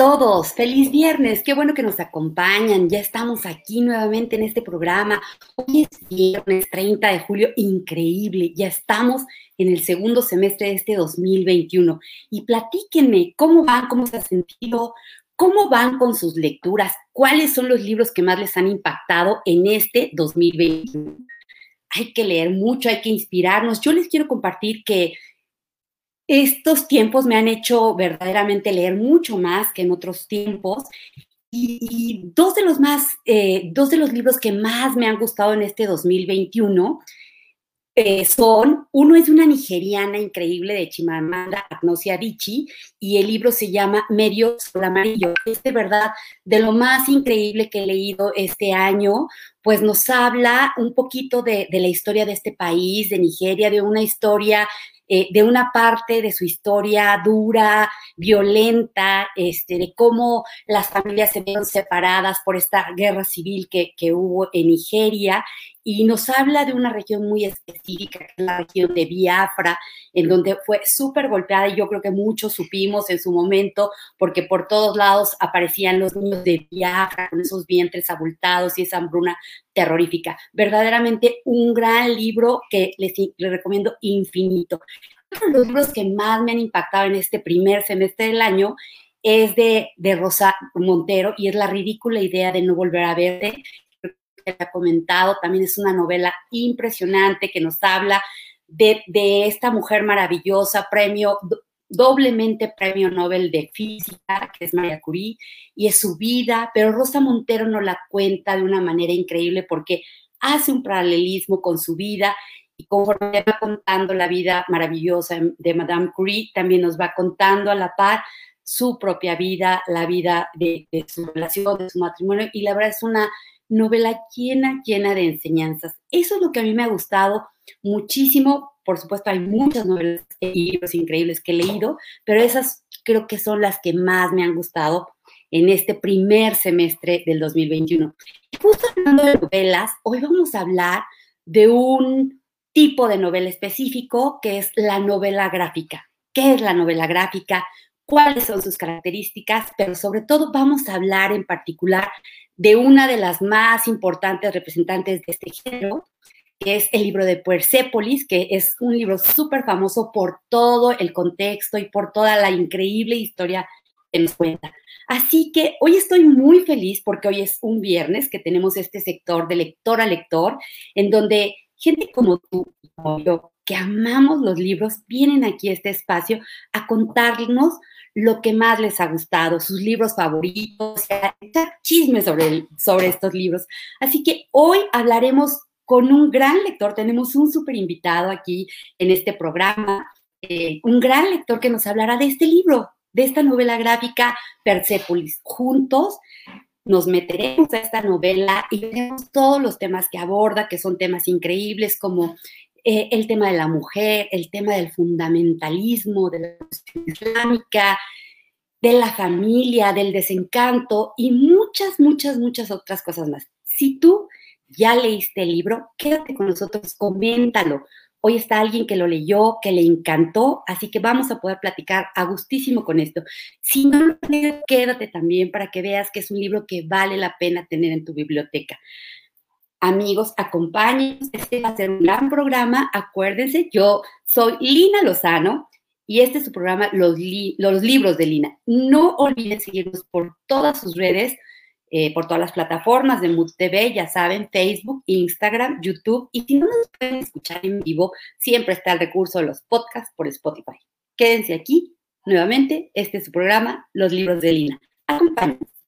todos, feliz viernes, qué bueno que nos acompañan, ya estamos aquí nuevamente en este programa. Hoy es viernes 30 de julio, increíble, ya estamos en el segundo semestre de este 2021 y platíquenme cómo van, cómo se ha sentido, cómo van con sus lecturas, cuáles son los libros que más les han impactado en este 2021. Hay que leer mucho, hay que inspirarnos. Yo les quiero compartir que estos tiempos me han hecho verdaderamente leer mucho más que en otros tiempos. Y, dos, de los más, eh, dos de los libros que más me han gustado en este 2021 eh, son, uno es de una nigeriana increíble de Chimamanda Agnosia Adichie y el libro se llama Medio Sol Amarillo. Es de verdad de lo más increíble que he leído este año, pues nos habla un poquito de la historia de este país, de Nigeria, de una historia eh, de una parte de su historia dura, violenta, este, de cómo las familias se vieron separadas por esta guerra civil que, que hubo en Nigeria y nos habla de una región muy específica, que es la región de Biafra, en donde fue súper golpeada y yo creo que muchos supimos en su momento, porque por todos lados aparecían los niños de Biafra con esos vientres abultados y esa hambruna terrorífica. Verdaderamente un gran libro que les, les recomiendo infinito. Uno de los libros que más me han impactado en este primer semestre del año es de, de Rosa Montero y es la ridícula idea de no volver a verte ha comentado, también es una novela impresionante que nos habla de, esta mujer maravillosa, premio, doblemente premio Nobel de Física, que es María Curie, y es su vida, pero Rosa Montero nos la cuenta de una manera increíble porque hace un paralelismo con su vida y conforme va contando la vida maravillosa de Madame Curie, también nos va contando a la par su propia vida, la vida de, de su relación, de su matrimonio, y la verdad es una novela llena, llena de enseñanzas. Eso es lo que a mí me ha gustado muchísimo. Por supuesto, hay muchas novelas y libros increíbles que he leído, pero esas creo que son las que más me han gustado en este primer semestre del 2021. Y justo hablando de novelas, hoy vamos a hablar de un tipo de novela específico que es la novela gráfica. ¿Qué es la novela gráfica? cuáles son sus características, pero sobre todo vamos a hablar en particular de una de las más importantes representantes de este género, que es el libro de Persepolis, que es un libro súper famoso por todo el contexto y por toda la increíble historia que nos cuenta. Así que hoy estoy muy feliz porque hoy es un viernes que tenemos este sector de lector a lector, en donde gente como tú como yo, que amamos los libros, vienen aquí a este espacio a contarnos lo que más les ha gustado, sus libros favoritos, chismes sobre, sobre estos libros. Así que hoy hablaremos con un gran lector, tenemos un súper invitado aquí en este programa, eh, un gran lector que nos hablará de este libro, de esta novela gráfica Persepolis. Juntos nos meteremos a esta novela y veremos todos los temas que aborda, que son temas increíbles como eh, el tema de la mujer, el tema del fundamentalismo, de la islámica, de la familia, del desencanto y muchas, muchas, muchas otras cosas más. Si tú ya leíste el libro, quédate con nosotros, coméntalo. Hoy está alguien que lo leyó, que le encantó, así que vamos a poder platicar a gustísimo con esto. Si no quédate también para que veas que es un libro que vale la pena tener en tu biblioteca. Amigos, acompáñenos. Este va a ser un gran programa. Acuérdense, yo soy Lina Lozano y este es su programa Los, Libros de Lina. No olviden seguirnos por todas sus redes, eh, por todas las plataformas de Mood TV, ya saben, Facebook, Instagram, YouTube. Y si no nos pueden escuchar en vivo, siempre está el recurso de los podcasts por Spotify. Quédense aquí. Nuevamente, este es su programa Los Libros de Lina. Acompáñenos.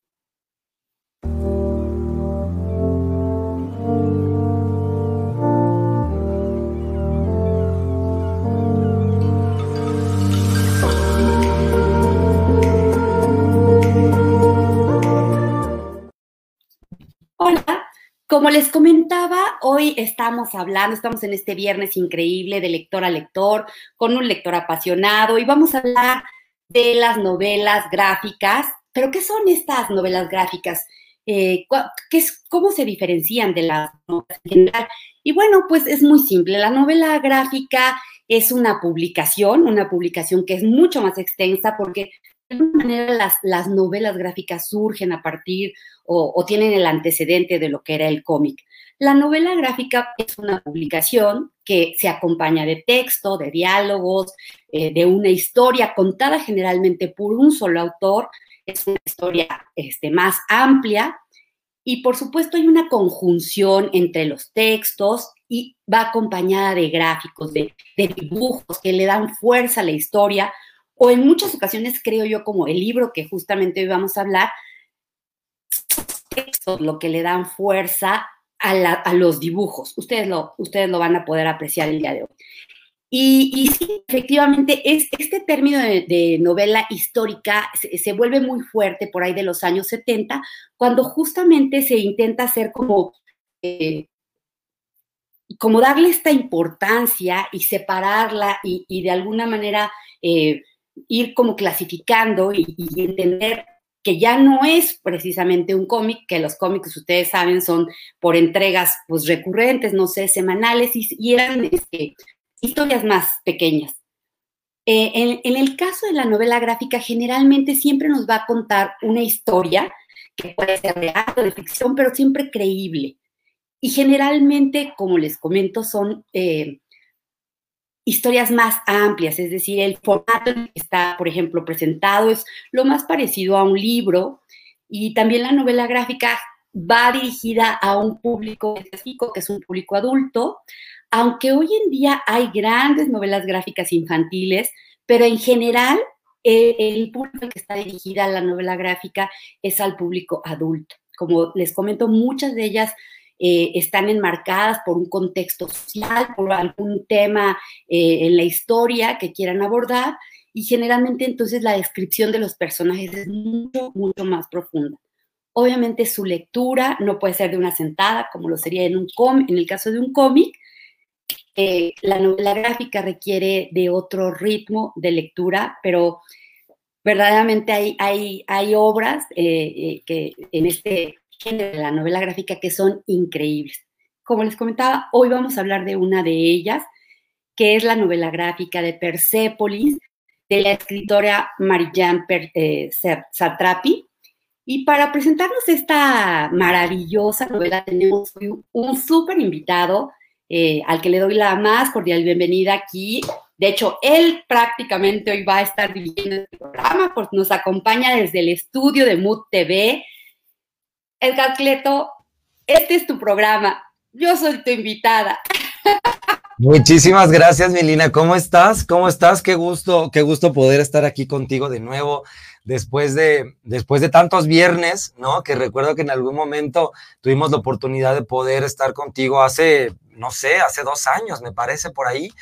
Les comentaba, hoy estamos hablando, estamos en este viernes increíble de lector a lector, con un lector apasionado y vamos a hablar de las novelas gráficas. ¿Pero qué son estas novelas gráficas? Eh, ¿qué es, ¿Cómo se diferencian de las novelas en general? Y bueno, pues es muy simple. La novela gráfica es una publicación, una publicación que es mucho más extensa porque manera las, las novelas gráficas surgen a partir o, tienen el antecedente de lo que era el cómic. La novela gráfica es una publicación que se acompaña de texto, de diálogos, eh, de una historia contada generalmente por un solo autor. Es una historia este, más amplia y por supuesto hay una conjunción entre los textos y va acompañada de gráficos, de dibujos que le dan fuerza a la historia o en muchas ocasiones creo yo como el libro que justamente hoy vamos a hablar, textos lo que le dan fuerza a, los dibujos. Ustedes lo, ustedes lo van a poder apreciar el día de hoy. Y, sí, efectivamente, es, este término de, novela histórica se, vuelve muy fuerte por ahí de los años 70, cuando justamente se intenta hacer como, eh, como darle esta importancia y separarla y, de alguna manera eh, ir como clasificando y, y entender que ya no es precisamente un cómic, que los cómics, ustedes saben, son por entregas pues recurrentes, no sé, semanales, y, eran este, historias más pequeñas. Eh, en, el caso de la novela gráfica, generalmente siempre nos va a contar una historia que puede ser o de ficción, pero siempre creíble. Y generalmente, como les comento, son eh, historias más amplias, es decir, el formato en que está, por ejemplo, presentado es lo más parecido a un libro y también la novela gráfica va dirigida a un público específico, que es un público adulto, aunque hoy en día hay grandes novelas gráficas infantiles, pero en general eh, el público que está dirigida a la novela gráfica es al público adulto. Como les comento, muchas de ellas eh, están enmarcadas por un contexto social, por algún tema eh, en la historia que quieran abordar y generalmente entonces la descripción de los personajes es mucho, mucho más profunda. Obviamente su lectura no puede ser de una sentada, como lo sería en, un en el caso de un cómic. Eh, la novela gráfica requiere de otro ritmo de lectura, pero verdaderamente hay, hay, hay obras que en este de la novela gráfica que son increíbles. Como les comentaba, hoy vamos a hablar de una de ellas, que es la novela gráfica de Persepolis, de la escritora Marijan eh, Satrapi. Y para presentarnos esta maravillosa novela tenemos un súper invitado eh, al que le doy la más cordial bienvenida aquí. De hecho, él prácticamente hoy va a estar dirigiendo el programa, pues nos acompaña desde el estudio de Mood TV Edgar Cleto, este es tu programa. Yo soy tu invitada. Muchísimas gracias, Milina. ¿Cómo estás? ¿Cómo estás? Qué gusto, qué gusto poder estar aquí contigo de nuevo después de, después de tantos viernes, ¿no? Que recuerdo que en algún momento tuvimos la oportunidad de poder estar contigo hace, no sé, hace dos años, me parece, por ahí.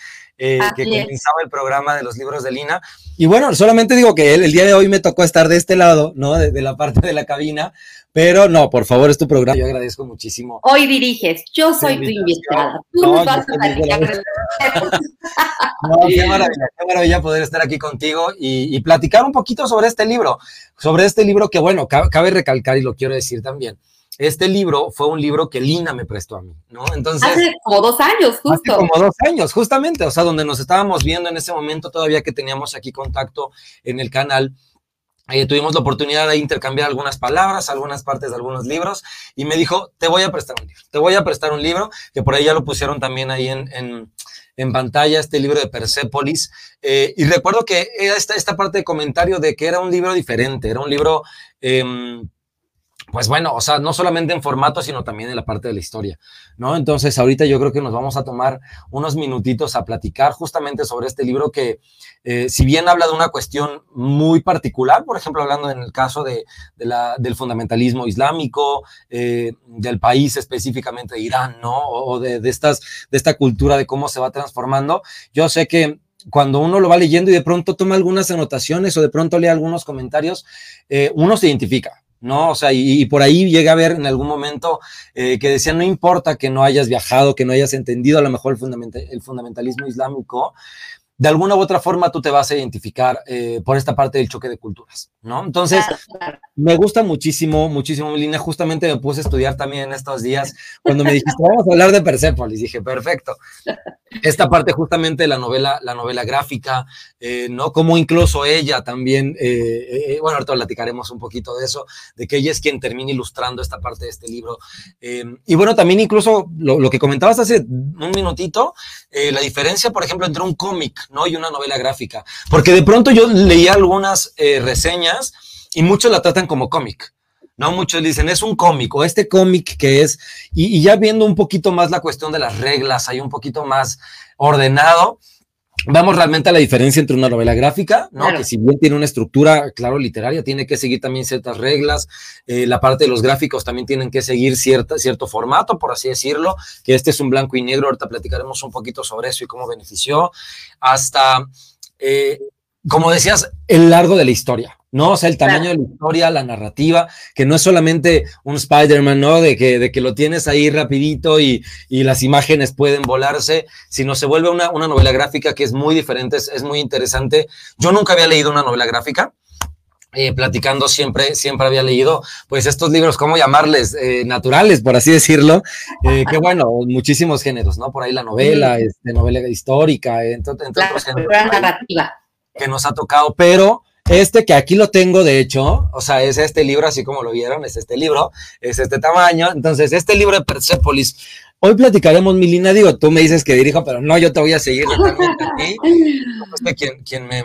Eh, que comenzaba el programa de los libros de Lina. Y bueno, solamente digo que el, el día de hoy me tocó estar de este lado, ¿no? De, la parte de la cabina, pero no, por favor, es tu programa. Yo agradezco muchísimo. Hoy diriges, yo soy tu invitada. Tú no, nos vas a No, qué maravilla, qué maravilla poder estar aquí contigo y, y, platicar un poquito sobre este libro, sobre este libro que, bueno, cabe recalcar y lo quiero decir también este libro fue un libro que Lina me prestó a mí, ¿no? Entonces. Hace como dos años, justo. Hace como dos años, justamente, o sea, donde nos estábamos viendo en ese momento, todavía que teníamos aquí contacto en el canal. Eh, tuvimos la oportunidad de intercambiar algunas palabras, algunas partes de algunos libros, y me dijo, te voy a prestar un libro, te voy a prestar un libro, que por ahí ya lo pusieron también ahí en, en, en pantalla, este libro de Persepolis, eh, y recuerdo que esta, esta parte de comentario de que era un libro diferente, era un libro... Eh, pues bueno, o sea, no solamente en formato, sino también en la parte de la historia, ¿no? Entonces, ahorita yo creo que nos vamos a tomar unos minutitos a platicar justamente sobre este libro que, eh, si bien habla de una cuestión muy particular, por ejemplo, hablando en el caso de, del fundamentalismo islámico, eh, del país específicamente de Irán, ¿no? O de, estas, de esta cultura de cómo se va transformando, yo sé que cuando uno lo va leyendo y de pronto toma algunas anotaciones o de pronto lee algunos comentarios, eh, uno se identifica, ¿no? O sea, y, por ahí llegué a ver en algún momento eh, que decían, no importa que no hayas viajado, que no hayas entendido a lo mejor el, el fundamentalismo islámico, de alguna u otra forma tú te vas a identificar eh, por esta parte del choque de culturas, ¿no? Entonces, me gusta muchísimo, muchísimo, Melina. Justamente me puse a estudiar también en estos días cuando me dijiste, vamos a hablar de Persepolis. Dije, perfecto. Esta parte justamente de la novela, la novela gráfica, eh, ¿no? Como incluso ella también, eh, bueno, ahorita platicaremos un poquito de eso, de que ella es quien termina ilustrando esta parte de este libro. y bueno, también incluso lo, lo, que comentabas hace un minutito, la diferencia, por ejemplo, entre un cómic, ¿no? Y una novela gráfica. Porque de pronto yo leía algunas eh, reseñas y muchos la tratan como cómic. ¿no? Muchos dicen, es un cómic o este cómic que es, y, ya viendo un poquito más la cuestión de las reglas, hay un poquito más ordenado, vamos realmente a la diferencia entre una novela gráfica, ¿no? Que si bien tiene una estructura, claro, literaria, tiene que seguir también ciertas reglas, eh, la parte de los gráficos también tienen que seguir cierta, cierto formato, por así decirlo, que este es un blanco y negro, ahorita platicaremos un poquito sobre eso y cómo benefició, hasta, eh, como decías, el largo de la historia. ¿No? O sea, el tamaño de la historia, la narrativa, que no es solamente un Spider-Man, ¿no? De que, de que lo tienes ahí rapidito y, y las imágenes pueden volarse, sino se vuelve una, una novela gráfica que es muy diferente, es, es, muy interesante. Yo nunca había leído una novela gráfica. Eh, platicando siempre, siempre había leído, pues estos libros, ¿cómo llamarles? Eh, naturales, por así decirlo, eh, que bueno, muchísimos géneros, ¿no? Por ahí la novela, este, novela histórica, entre, entre otros géneros. Narrativa. Que nos ha tocado, pero este que aquí lo tengo, de hecho, o sea, es este libro, así como lo vieron, es este libro, es este tamaño. Entonces, este libro de Persepolis, hoy platicaremos, Milina, digo, tú me dices que dirijo, pero no, yo te voy a seguir totalmente aquí. Este quien, quien, me,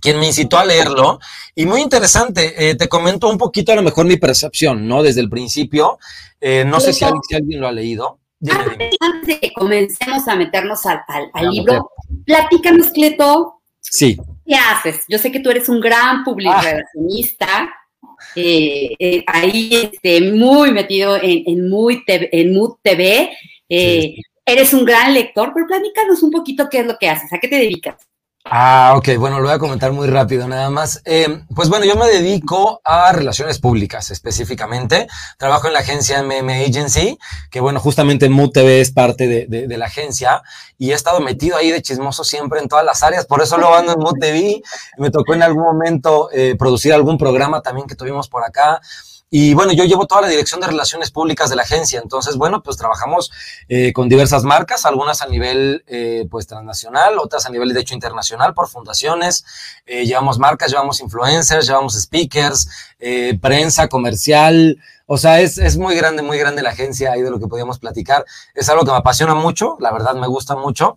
quien me incitó a leerlo. Y muy interesante, eh, te comento un poquito a lo mejor mi percepción, ¿no? Desde el principio. Eh, no sé si alguien, si alguien, lo ha leído. Antes de que comencemos a meternos al, al libro, platícanos, Cleto. Sí. ¿Qué haces? Yo sé que tú eres un gran publicacionista, eh, eh, ahí este, muy metido en, en, muy en Mood TV. Eh, eres un gran lector, pero platícanos un poquito qué es lo que haces, a qué te dedicas. Ah, ok, bueno, lo voy a comentar muy rápido nada más. Eh, pues bueno, yo me dedico a relaciones públicas específicamente. Trabajo en la agencia MM Agency, que bueno, justamente Mood TV es parte de, la agencia y he estado metido ahí de chismoso siempre en todas las áreas, por eso lo ando en Mood TV. Me tocó en algún momento eh, producir algún programa también que tuvimos por acá. Y bueno, yo llevo toda la dirección de relaciones públicas de la agencia. Entonces, bueno, pues trabajamos eh, con diversas marcas, algunas a nivel eh, pues transnacional, otras a nivel de hecho internacional por fundaciones. Eh, llevamos marcas, llevamos influencers, llevamos speakers, eh, prensa comercial. O sea, es, es muy grande, muy grande la agencia ahí de lo que podíamos platicar. Es algo que me apasiona mucho, la verdad me gusta mucho.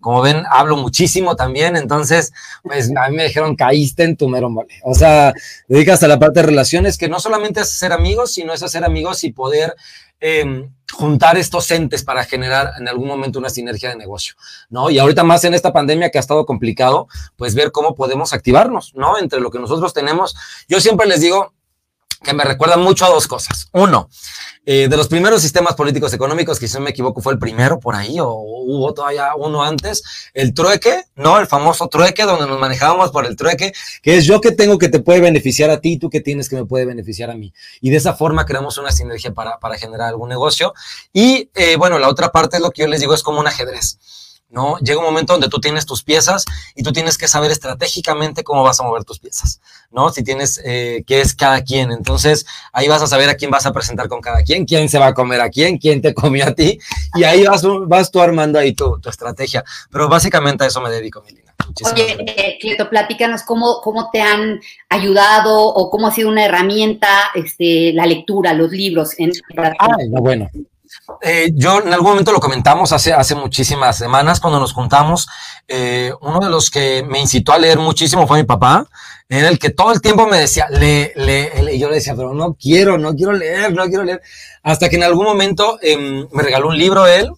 Como ven, hablo muchísimo también, entonces, pues a mí me dijeron, caíste en tu mero mole. O sea, dedicas a la parte de relaciones, que no solamente es ser amigos, sino es hacer amigos y poder eh, juntar estos entes para generar en algún momento una sinergia de negocio, ¿no? Y ahorita más en esta pandemia que ha estado complicado, pues ver cómo podemos activarnos, ¿no? Entre lo que nosotros tenemos. Yo siempre les digo, que me recuerda mucho a dos cosas. Uno, eh, de los primeros sistemas políticos económicos, que si no me equivoco fue el primero por ahí, o hubo todavía uno antes, el trueque, ¿no? El famoso trueque, donde nos manejábamos por el trueque, que es yo que tengo que te puede beneficiar a ti, tú que tienes que me puede beneficiar a mí. Y de esa forma creamos una sinergia para, para generar algún negocio. Y eh, bueno, la otra parte es lo que yo les digo, es como un ajedrez. ¿No? Llega un momento donde tú tienes tus piezas y tú tienes que saber estratégicamente cómo vas a mover tus piezas, ¿no? Si tienes eh, qué es cada quien. Entonces, ahí vas a saber a quién vas a presentar con cada quien, quién se va a comer a quién, quién te comió a ti, y ahí vas, vas tú armando ahí tu, tu estrategia. Pero básicamente a eso me dedico, Milina. Oye, eh, Cleto, platícanos cómo, cómo te han ayudado o cómo ha sido una herramienta este, la lectura, los libros. En... Ah, no, bueno. Eh, yo en algún momento lo comentamos hace, hace muchísimas semanas cuando nos juntamos. Eh, uno de los que me incitó a leer muchísimo fue mi papá, en el que todo el tiempo me decía, lee, lee, lee. Yo le decía, pero no quiero, no quiero leer, no quiero leer. Hasta que en algún momento eh, me regaló un libro él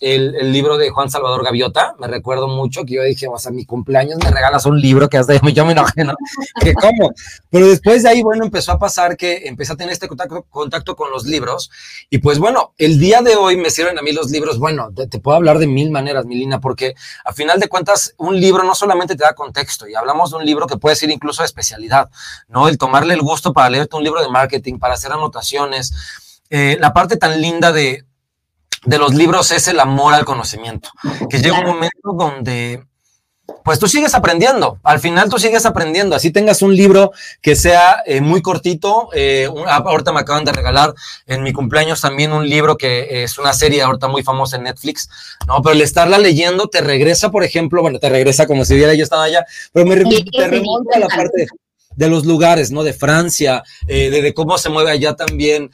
el, libro de Juan Salvador Gaviota, me recuerdo mucho que yo dije, o sea, mi cumpleaños me regalas un libro que hasta yo me enojé, ¿no? que cómo. Pero después de ahí, bueno, empezó a pasar que empecé a tener este contacto, contacto con los libros y pues bueno, el día de hoy me sirven a mí los libros, bueno, te, te puedo hablar de mil maneras, Milina, porque a final de cuentas un libro no solamente te da contexto y hablamos de un libro que puede ser incluso de especialidad, ¿no? El tomarle el gusto para leerte un libro de marketing, para hacer anotaciones, eh, la parte tan linda de, de los libros es el amor al conocimiento, que llega un momento donde pues tú sigues aprendiendo. Al final tú sigues aprendiendo. Así tengas un libro que sea eh, muy cortito. Eh, ahorita me acaban de regalar en mi cumpleaños también un libro que es una serie ahorita muy famosa en Netflix, ¿no? Pero el estarla leyendo te regresa, por ejemplo, bueno, te regresa como si hubiera yo estado allá, pero me te remonta a la parte de los lugares, ¿no? De Francia, eh, de, cómo se mueve allá también,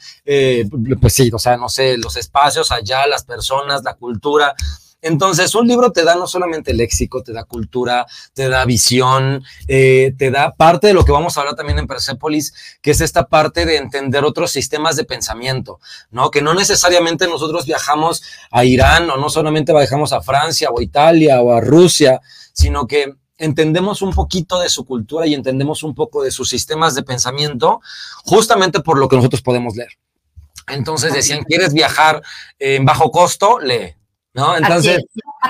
pues sí, o sea, no sé, los espacios allá, las personas, la cultura. Entonces, un libro te da no solamente léxico, te da cultura, te da visión, eh, te da parte de lo que vamos a hablar también en Persepolis, que es esta parte de entender otros sistemas de pensamiento, ¿no? Que no necesariamente nosotros viajamos a Irán o no solamente viajamos a Francia o a Italia o a Rusia, sino que entendemos un poquito de su cultura y entendemos un poco de sus sistemas de pensamiento, justamente por lo que nosotros podemos leer. Entonces decían, ¿quieres viajar en bajo costo? Lee. ¿no? Entonces,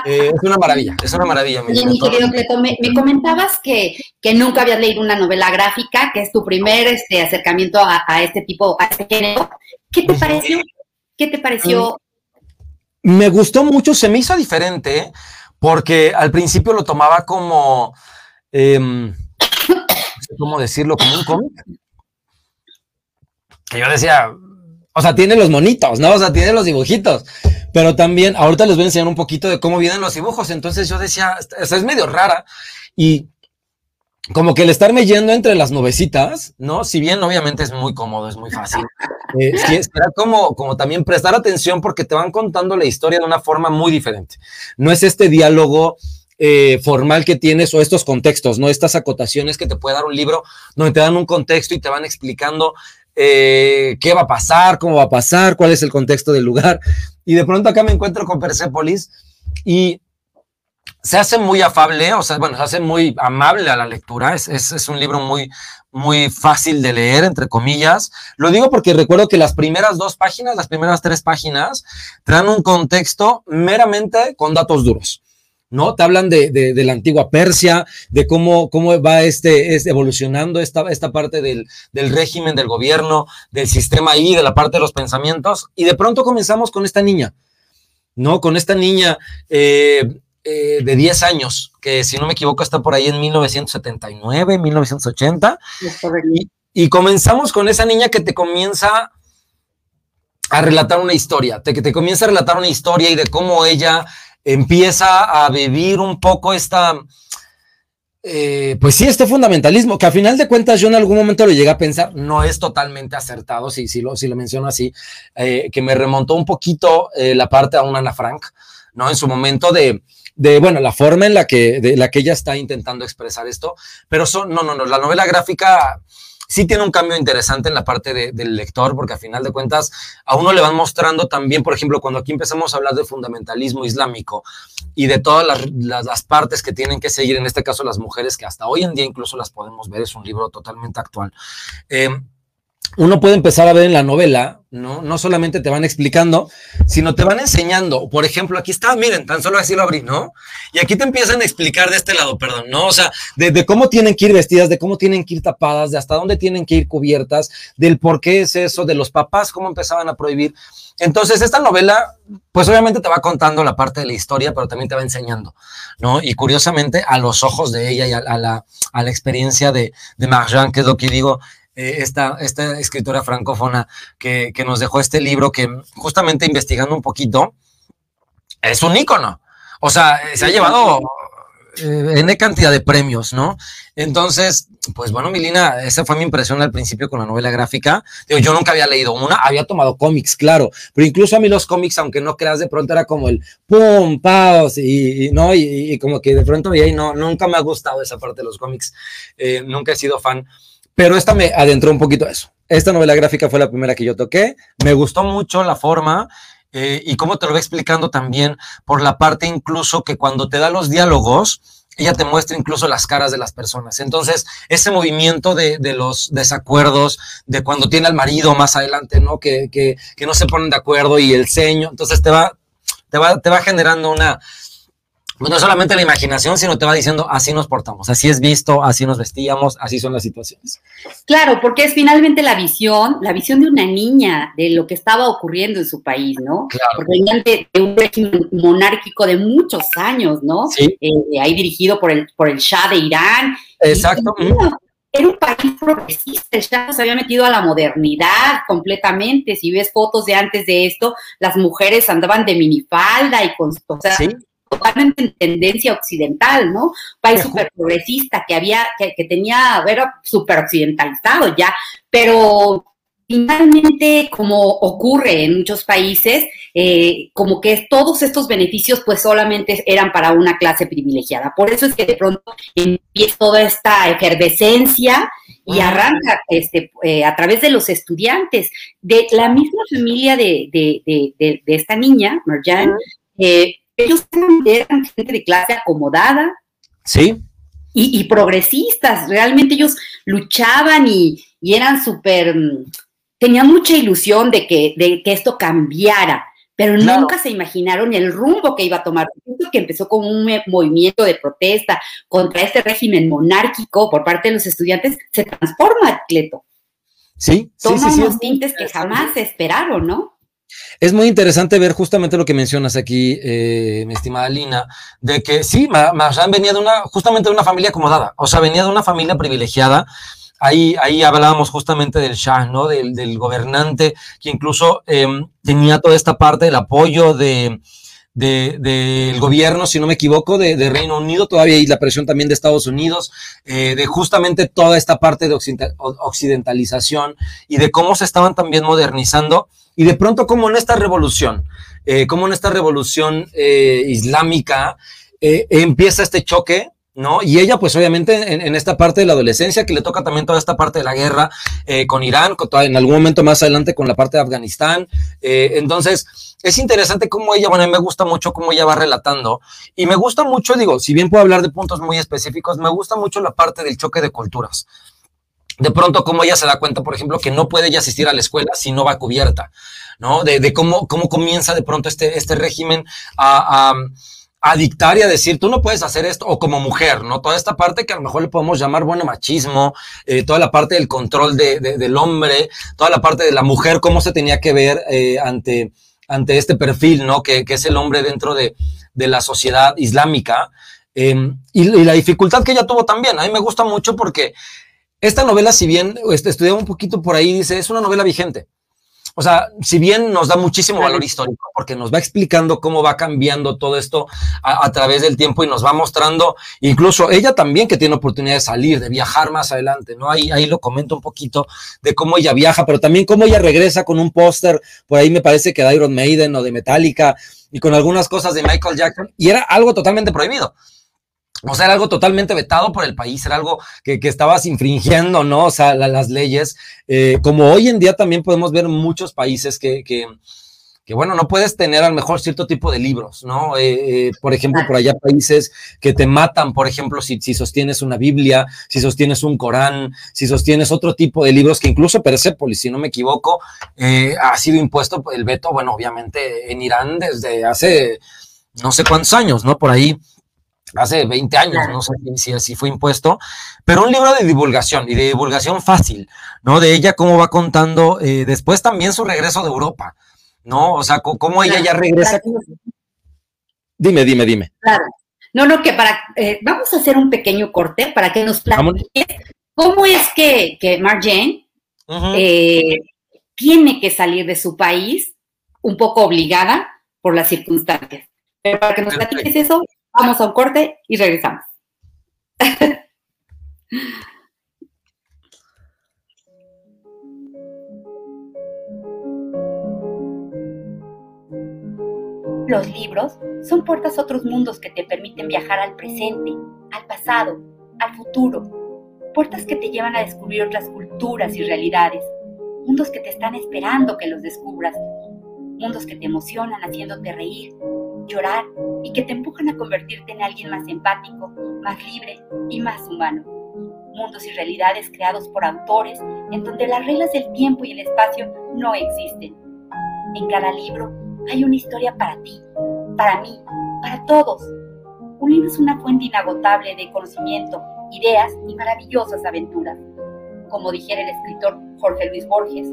eh, es. una maravilla, es una maravilla. mi querido Cleto, me, comentabas que, que, nunca habías leído una novela gráfica, que es tu primer este, acercamiento a, este tipo, a este género. ¿Qué te pareció? ¿Qué te pareció? Mm, me gustó mucho, se me hizo diferente, porque al principio lo tomaba como, em, ¿cómo decirlo? Como un cómic. Que yo decía, o sea, tiene los monitos, ¿no? O sea, tiene los dibujitos. Pero también, ahorita les voy a enseñar un poquito de cómo vienen los dibujos. Entonces yo decía, o es medio rara. Y como que el estarme yendo entre las nubecitas, ¿no? Si bien obviamente es muy cómodo, es muy fácil. Eh, sí, era como, como también prestar atención porque te van contando la historia de una forma muy diferente. No es este diálogo eh, formal que tienes o estos contextos, ¿no? Estas acotaciones que te puede dar un libro donde te dan un contexto y te van explicando eh, qué va a pasar, cómo va a pasar, cuál es el contexto del lugar. Y de pronto acá me encuentro con Persepolis y se hace muy afable, o sea, bueno, se hace muy amable a la lectura. Es, es, un libro muy, muy fácil de leer, entre comillas. Lo digo porque recuerdo que las primeras dos páginas, las primeras tres páginas, traen un contexto meramente con datos duros. ¿no? Te hablan de, de, la antigua Persia, de cómo, cómo va este, es evolucionando esta, esta parte del, del, régimen, del gobierno, del sistema ahí, de la parte de los pensamientos, y de pronto comenzamos con esta niña, ¿no? Con esta niña eh, eh, de 10 años, que si no me equivoco está por ahí en 1979, 1980, y, y comenzamos con esa niña que te comienza a relatar una historia, te, que te comienza a relatar una historia y de cómo ella empieza a vivir un poco esta, eh, pues sí, este fundamentalismo, que a final de cuentas yo en algún momento lo llegué a pensar, no es totalmente acertado, si, si, lo, si lo menciono así, eh, que me remontó un poquito eh, la parte a una Ana Frank, ¿no? En su momento de, de, bueno, la forma en la que, de la que ella está intentando expresar esto, pero son, no, no, no, la novela gráfica sí tiene un cambio interesante en la parte del lector, porque a final de cuentas a uno le van mostrando también, por ejemplo, cuando aquí empezamos a hablar de fundamentalismo islámico y de todas las, partes que tienen que seguir, en este caso las mujeres, que hasta hoy en día incluso las podemos ver, es un libro totalmente actual. Eh, uno puede empezar a ver en la novela, ¿no? No solamente te van explicando, sino te van enseñando. Por ejemplo, aquí está, miren, tan solo así lo abrí, ¿no? Y aquí te empiezan a explicar de este lado, perdón, ¿no? O sea, de, cómo tienen que ir vestidas, de cómo tienen que ir tapadas, de hasta dónde tienen que ir cubiertas, del por qué es eso, de los papás, cómo empezaban a prohibir. Entonces, esta novela, pues obviamente te va contando la parte de la historia, pero también te va enseñando, ¿no? Y curiosamente, a los ojos de ella y a, la, a la, experiencia de, de Marjan, que es lo que digo, eh, esta, esta, escritora francófona que, que, nos dejó este libro que justamente investigando un poquito, es un ícono. O sea, se ha llevado eh, N cantidad de premios, ¿no? Entonces, pues bueno, Milina, esa fue mi impresión al principio con la novela gráfica. Digo, yo nunca había leído una, había tomado cómics, claro, pero incluso a mí los cómics, aunque no creas, de pronto era como el pum, paus, y, no, y, como que de pronto veía y no, nunca me ha gustado esa parte de los cómics, eh, nunca he sido fan. Pero esta me adentró un poquito a eso. Esta novela gráfica fue la primera que yo toqué. Me gustó mucho la forma eh, y cómo te lo va explicando también por la parte incluso que cuando te da los diálogos, ella te muestra incluso las caras de las personas. Entonces, ese movimiento de, los desacuerdos, de cuando tiene al marido más adelante, ¿no? Que, que, no se ponen de acuerdo y el ceño, entonces te va, te va, te va generando una, no solamente la imaginación, sino te va diciendo, así nos portamos, así es visto, así nos vestíamos, así son las situaciones. Claro, porque es finalmente la visión, la visión de una niña de lo que estaba ocurriendo en su país, ¿no? Claro. Porque venían de, un régimen monárquico de muchos años, ¿no? Sí. Eh, ahí dirigido por el, por el Shah de Irán. Exacto. era un país progresista, el Shah se había metido a la modernidad completamente. Si ves fotos de antes de esto, las mujeres andaban de minifalda y con, o sea, ¿Sí? Totalmente en tendencia occidental, ¿no? País súper progresista que había, que, tenía, era súper occidentalizado ya, pero finalmente, como ocurre en muchos países, eh, como que todos estos beneficios pues solamente eran para una clase privilegiada. Por eso es que de pronto empieza toda esta efervescencia y arranca este, eh, a través de los estudiantes de la misma familia de, esta niña, Marjan, eh, ellos eran gente de clase acomodada. Sí. Y, progresistas, realmente ellos luchaban y, eran súper, mm, tenían mucha ilusión de que, de que esto cambiara, pero nunca se imaginaron el rumbo que iba a tomar. Que empezó con un movimiento de protesta contra este régimen monárquico por parte de los estudiantes, se transforma, Cleto. Sí, Toma sí, sí, unos tintes que jamás se esperaron, ¿no? Es muy interesante ver justamente lo que mencionas aquí, eh, mi estimada Lina, de que sí, Marjan venía de una, justamente de una familia acomodada, o sea, venía de una familia privilegiada. Ahí, ahí hablábamos justamente del Shah, ¿no? Del, gobernante, que incluso em, tenía toda esta parte del apoyo de, del gobierno, si no me equivoco, de, Reino Unido, todavía hay la presión también de Estados Unidos, eh, de justamente toda esta parte de occidentalización y de cómo se estaban también modernizando y de pronto, como en esta revolución, eh, como en esta revolución eh, islámica, eh, empieza este choque, ¿no? Y ella, pues obviamente, en, esta parte de la adolescencia, que le toca también toda esta parte de la guerra con Irán, con en algún momento más adelante con la parte de Afganistán. entonces, es interesante cómo ella, bueno, a mí me gusta mucho cómo ella va relatando. Y me gusta mucho, digo, si bien puedo hablar de puntos muy específicos, me gusta mucho la parte del choque de culturas de pronto cómo ella se da cuenta, por ejemplo, que no puede ella asistir a la escuela si no va cubierta, ¿no? De, cómo, cómo comienza de pronto este, este régimen a, dictar y a decir, tú no puedes hacer esto, o como mujer, ¿no? Toda esta parte que a lo mejor le podemos llamar, bueno, machismo, eh, toda la parte del control del hombre, toda la parte de la mujer, cómo se tenía que ver eh, ante, ante este perfil, ¿no? Que, es el hombre dentro de, la sociedad islámica. Em, y, y, la dificultad que ella tuvo también. A mí me gusta mucho porque esta novela, si bien este, estudié un poquito por ahí, dice, es una novela vigente. O sea, si bien nos da muchísimo valor histórico, porque nos va explicando cómo va cambiando todo esto a, través del tiempo y nos va mostrando, incluso ella también que tiene oportunidad de salir, de viajar más adelante, ¿no? Ahí, ahí lo comento un poquito de cómo ella viaja, pero también cómo ella regresa con un póster, por ahí me parece que de Iron Maiden o de Metallica y con algunas cosas de Michael Jackson, y era algo totalmente prohibido. O sea, era algo totalmente vetado por el país, era algo que, estabas infringiendo, ¿no? O sea, las leyes. Eh, como hoy en día también podemos ver muchos países que, que, bueno, no puedes tener a lo mejor cierto tipo de libros, ¿no? Eh, eh, por ejemplo, por allá países que te matan, por ejemplo, si, si, sostienes una Biblia, si sostienes un Corán, si sostienes otro tipo de libros que incluso Persepolis, si no me equivoco, ha sido impuesto el veto, bueno, obviamente en Irán desde hace no sé cuántos años, ¿no? Por ahí hace 20 años, no sé si así fue impuesto, pero un libro de divulgación y de divulgación fácil, ¿no? De ella cómo va contando eh, después también su regreso de Europa, ¿no? O sea, cómo ella ya regresa. Dime, dime, dime. Claro. No, no, que para, eh, vamos a hacer un pequeño corte para que nos platiques cómo es que, que Marjane eh, tiene que salir de su país un poco obligada por las circunstancias. Pero para que nos platiques eso, Vamos a un corte y regresamos. Los libros son puertas a otros mundos que te permiten viajar al presente, al pasado, al futuro. Puertas que te llevan a descubrir otras culturas y realidades. Mundos que te están esperando que los descubras. Mundos que te emocionan haciéndote reír, llorar y que te empujan a convertirte en alguien más empático, más libre y más humano. Mundos y realidades creados por autores en donde las reglas del tiempo y el espacio no existen. En cada libro hay una historia para ti, para mí, para todos. Un libro es una fuente inagotable de conocimiento, ideas y maravillosas aventuras, como dijera el escritor Jorge Luis Borges.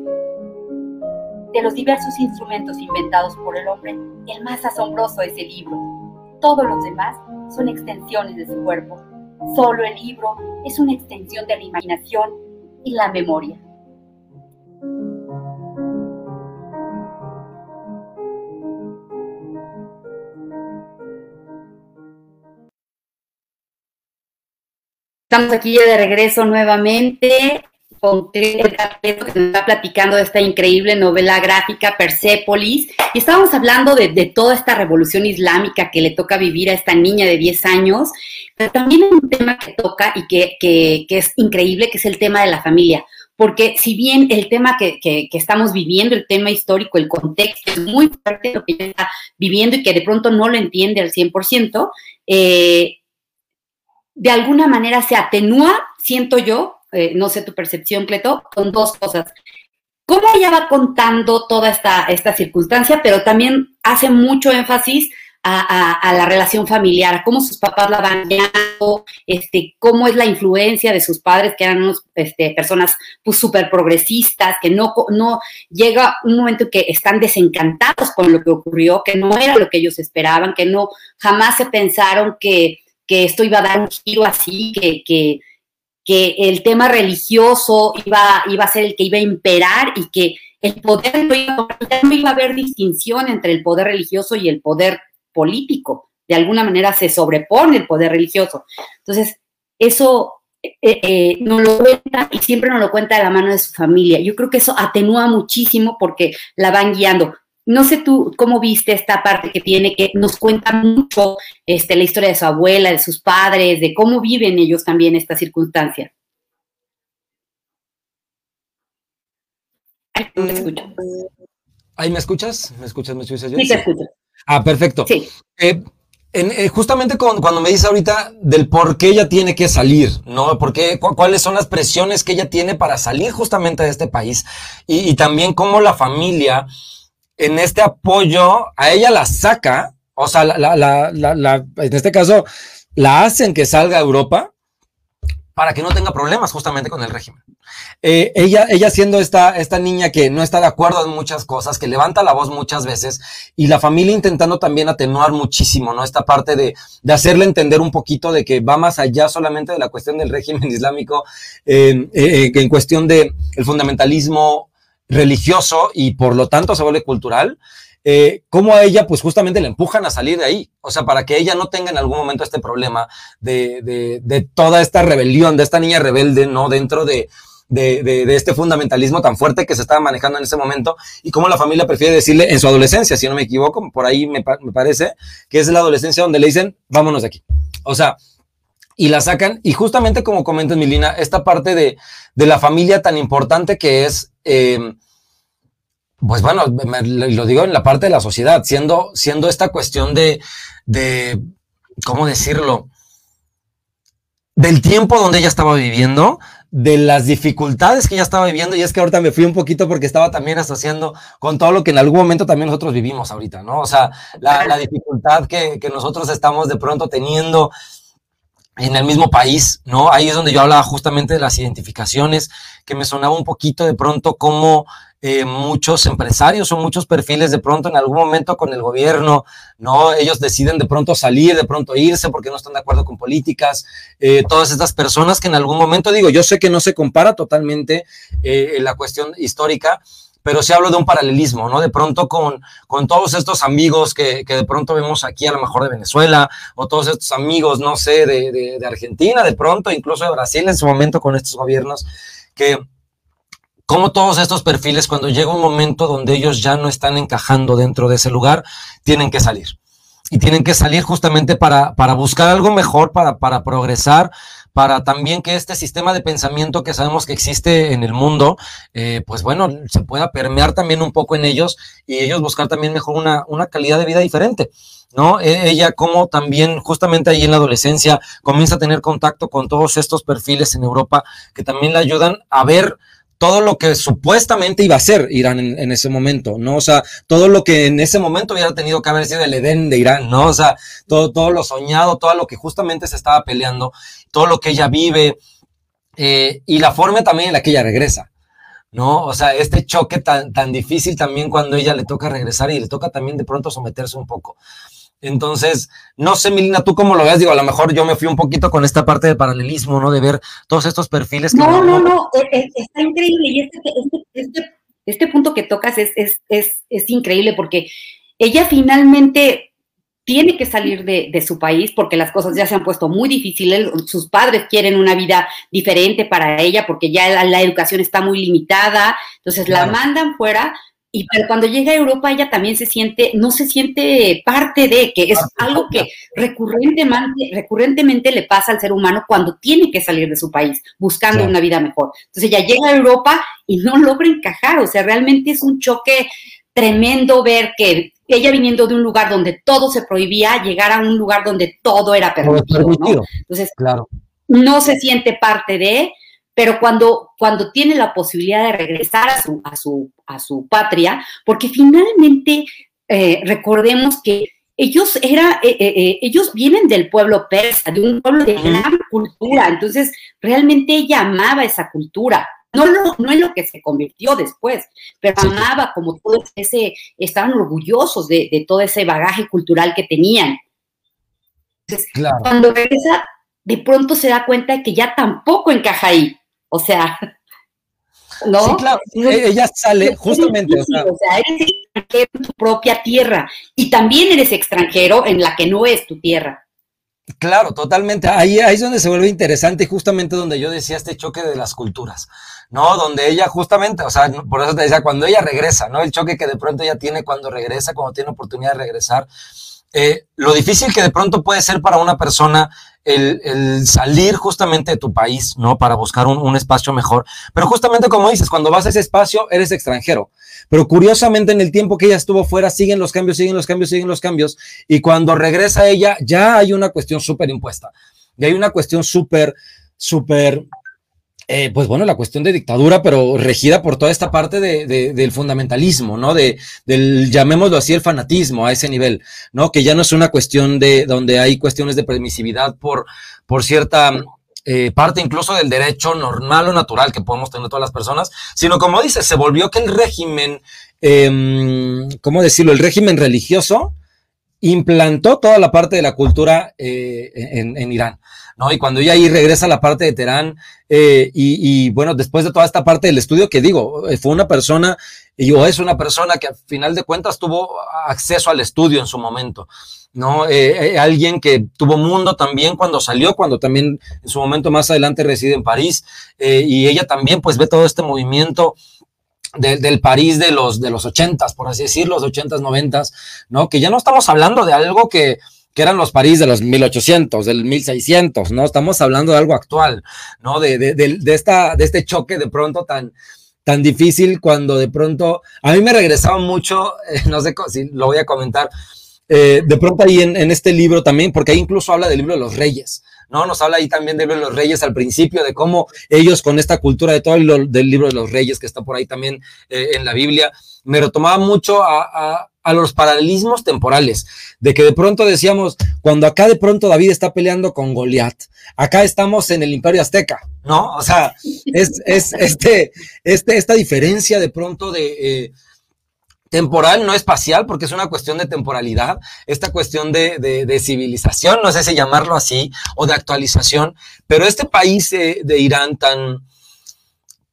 De los diversos instrumentos inventados por el hombre, el más asombroso es el libro. Todos los demás son extensiones de su cuerpo. Solo el libro es una extensión de la imaginación y la memoria. Estamos aquí de regreso nuevamente con que está platicando de esta increíble novela gráfica Persepolis. Y estábamos hablando de, toda esta revolución islámica que le toca vivir a esta niña de 10 años, pero también hay un tema que toca y que, es increíble, que es el tema de la familia. Porque si bien el tema que, que, estamos viviendo, el tema histórico, el contexto es muy fuerte lo que ella está viviendo y que de pronto no lo entiende al 100%, eh, de alguna manera se atenúa, siento yo, eh, no sé tu percepción, Cleto, con dos cosas. Cómo ella va contando toda esta, esta circunstancia, pero también hace mucho énfasis a, la relación familiar, cómo sus papás la van guiando, este, cómo es la influencia de sus padres, que eran este, personas pues súper progresistas, que no, no llega un momento en que están desencantados con lo que ocurrió, que no era lo que ellos esperaban, que no jamás se pensaron que esto iba a dar un giro así, que, que el tema religioso iba, iba a ser el que iba a imperar y que el poder no iba, no iba a haber distinción entre el poder religioso y el poder político. De alguna manera se sobrepone el poder religioso. Entonces, eso eh, eh, no lo cuenta y siempre nos lo cuenta de la mano de su familia. Yo creo que eso atenúa muchísimo porque la van guiando. No sé tú cómo viste esta parte que tiene, que nos cuenta mucho este, la historia de su abuela, de sus padres, de cómo viven ellos también esta circunstancia. me escucho. ¿Ahí me escuchas? ¿Me escuchas? ¿Me escuchas? Sí, te escucho. Ah, perfecto. Sí. Eh, eh, justamente cuando, me dice ahorita del por qué ella tiene que salir, ¿no? ¿Por ¿Cuáles son las presiones que ella tiene para salir justamente de este país? Y, y también cómo la familia en este apoyo, a ella la saca, o sea, la, la, la, en este caso, la hacen que salga a Europa para que no tenga problemas justamente con el régimen. Eh, ella, ella siendo esta, esta niña que no está de acuerdo en muchas cosas, que levanta la voz muchas veces, y la familia intentando también atenuar muchísimo, ¿no? Esta parte de, de hacerle entender un poquito de que va más allá solamente de la cuestión del régimen islámico, eh, eh, en cuestión de el fundamentalismo religioso y por lo tanto se vuelve cultural, eh, cómo a ella pues justamente le empujan a salir de ahí, o sea, para que ella no tenga en algún momento este problema de, de, toda esta rebelión, de esta niña rebelde, ¿no? Dentro de, de, este fundamentalismo tan fuerte que se estaba manejando en ese momento y cómo la familia prefiere decirle en su adolescencia, si no me equivoco, por ahí me, me parece, que es la adolescencia donde le dicen, vámonos de aquí. O sea, y la sacan. Y justamente como comentas, Milina, esta parte de, de la familia tan importante que es, em, pues bueno, lo digo en la parte de la sociedad, siendo, siendo esta cuestión de, de, ¿cómo decirlo? Del tiempo donde ella estaba viviendo, de las dificultades que ella estaba viviendo, y es que ahorita me fui un poquito porque estaba también asociando con todo lo que en algún momento también nosotros vivimos ahorita, ¿no? O sea, la, la dificultad que, que nosotros estamos de pronto teniendo en el mismo país, ¿no? Ahí es donde yo hablaba justamente de las identificaciones, que me sonaba un poquito de pronto como eh, muchos empresarios o muchos perfiles de pronto en algún momento con el gobierno, ¿no? Ellos deciden de pronto salir, de pronto irse porque no están de acuerdo con políticas. Eh, todas estas personas que en algún momento, digo, yo sé que no se compara totalmente eh, la cuestión histórica, pero sí hablo de un paralelismo, ¿no? De pronto con, con todos estos amigos que, que, de pronto vemos aquí, a lo mejor de Venezuela, o todos estos amigos, no sé, de, de, de Argentina, de pronto, incluso de Brasil en su momento con estos gobiernos, que como todos estos perfiles, cuando llega un momento donde ellos ya no están encajando dentro de ese lugar, tienen que salir. Y tienen que salir justamente para, para buscar algo mejor, para, para progresar, para también que este sistema de pensamiento que sabemos que existe en el mundo, eh, pues bueno, se pueda permear también un poco en ellos y ellos buscar también mejor una, una calidad de vida diferente. ¿no? E, ella como también justamente ahí en la adolescencia comienza a tener contacto con todos estos perfiles en Europa que también le ayudan a ver todo lo que supuestamente iba a ser Irán en, ese momento, ¿no? O sea, todo lo que en ese momento hubiera tenido que haber sido el Edén de Irán, ¿no? O sea, todo, todo lo soñado, todo lo que justamente se estaba peleando, todo lo que ella vive eh, y la forma también en la que ella regresa. ¿no? O sea, este choque tan, tan difícil también cuando ella le toca regresar y le toca también de pronto someterse un poco. Entonces, no sé, Milina, tú cómo lo ves, digo, a lo mejor yo me fui un poquito con esta parte de paralelismo, ¿no? De ver todos estos perfiles. Que no, no, no, e, e, está increíble y este, este, este, este punto que tocas es, es, es, es, increíble porque ella finalmente tiene que salir de, de, su país porque las cosas ya se han puesto muy difíciles, sus padres quieren una vida diferente para ella porque ya la, educación está muy limitada, entonces la mandan fuera y pero cuando llega a Europa ella también se siente, no se siente parte de, que es algo que recurrentemente, recurrentemente le pasa al ser humano cuando tiene que salir de su país buscando una vida mejor. Entonces ella llega a Europa y no logra encajar, o sea, realmente es un choque tremendo ver que ella viniendo de un lugar donde todo se prohibía, llegar a un lugar donde todo era permitido. ¿no? Entonces, claro. no se siente parte de, pero cuando, cuando tiene la posibilidad de regresar a su, a su, a su patria, porque finalmente eh, recordemos que ellos, era, eh, eh, ellos vienen del pueblo persa, de un pueblo de gran cultura, entonces realmente ella amaba esa cultura. No, lo, no es lo que se convirtió después, pero amaba como todo ese, estaban orgullosos de, de todo ese bagaje cultural que tenían. Entonces, cuando regresa, de pronto se da cuenta de que ya tampoco encaja ahí. O sea, ¿no? Sí, claro, e-, ella sale justamente. o, sea, eres extranjero en tu propia tierra y también eres extranjero en la que no es tu tierra. Claro, totalmente. Ahí, ahí es donde se vuelve interesante y justamente donde yo decía este choque de las culturas, ¿no? Donde ella justamente, o sea, por eso te decía, cuando ella regresa, ¿no? El choque que de pronto ella tiene cuando regresa, cuando tiene oportunidad de regresar, eh, lo difícil que de pronto puede ser para una persona el, salir justamente de tu país, ¿no? Para buscar un, espacio mejor. Pero justamente como dices, cuando vas a ese espacio, eres extranjero. Pero curiosamente en el tiempo que ella estuvo fuera, siguen los cambios, siguen los cambios, siguen los cambios. Y cuando regresa ella, ya hay una cuestión súper impuesta. Y hay una cuestión súper, súper eh, pues bueno, la cuestión de dictadura, pero regida por toda esta parte de, del fundamentalismo, ¿no? De, del, llamémoslo así, el fanatismo a ese nivel, ¿no? Que ya no es una cuestión de donde hay cuestiones de permisividad por, por cierta eh, parte incluso del derecho normal o natural que podemos tener todas las personas, sino como dice, se volvió que el régimen, eh, ¿cómo decirlo? El régimen religioso implantó toda la parte de la cultura eh, en Irán. ¿No? Y cuando ella ahí regresa a la parte de Terán, eh, y, bueno, después de toda esta parte del estudio que digo, eh, fue una persona, y o es una persona que al final de cuentas tuvo acceso al estudio en su momento, ¿no? Eh, alguien que tuvo mundo también cuando salió, cuando también en su momento más adelante reside en París, y ella también pues ve todo este movimiento. del París de los, de los ochentas, por así decirlo, los ochentas, noventas, ¿no? Que ya no estamos hablando de algo que, que eran los París de los 1800, del 1600, ¿no? Estamos hablando de algo actual, ¿no? De, de, de, esta, de este choque de pronto tan, tan difícil cuando de pronto, a mí me regresaba mucho, eh, no sé si lo voy a comentar, eh, de pronto ahí en, en, este libro también, porque ahí incluso habla del libro de los reyes, ¿no? Nos habla ahí también del libro de los reyes al principio, de cómo ellos con esta cultura de todo el del libro de los reyes que está por ahí también eh, en la Biblia, me retomaba mucho a, a los paralelismos temporales, de que de pronto decíamos, cuando acá de pronto David está peleando con Goliat, acá estamos en el Imperio Azteca, ¿no? O sea, es, es este, este, esta diferencia de pronto de eh, temporal, no espacial, porque es una cuestión de temporalidad, esta cuestión de, de, civilización, no sé si llamarlo así, o de actualización, pero este país eh, de Irán tan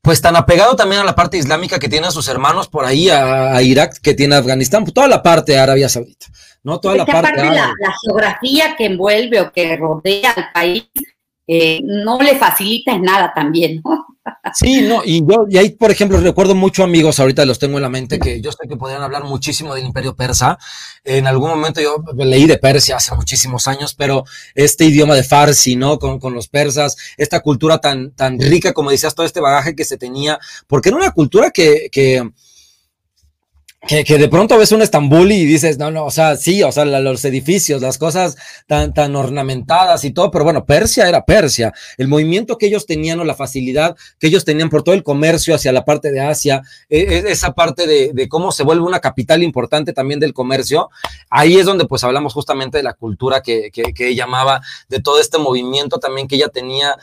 pues tan apegado también a la parte islámica que tienen sus hermanos por ahí, a, Irak, que tiene Afganistán, pues, toda la parte de Arabia Saudita, ¿no? Toda la parte. la, geografía que envuelve o que rodea al país eh, no le facilita en nada también, ¿no? Sí, no, y yo, y ahí, por ejemplo, recuerdo mucho amigos, ahorita los tengo en la mente, que yo sé que podrían hablar muchísimo del imperio persa. En algún momento yo leí de Persia hace muchísimos años, pero este idioma de Farsi, ¿no? Con, con los persas, esta cultura tan, tan rica, como decías, todo este bagaje que se tenía, porque era una cultura que, que que, de pronto ves un Estambul y dices, no, no, o sea, sí, o sea, los edificios, las cosas tan, tan ornamentadas y todo, pero bueno, Persia era Persia. El movimiento que ellos tenían o la facilidad que ellos tenían por todo el comercio hacia la parte de Asia, e, e, esa parte de, de, cómo se vuelve una capital importante también del comercio, ahí es donde pues hablamos justamente de la cultura que, que, que llamaba, de todo este movimiento también que ella tenía.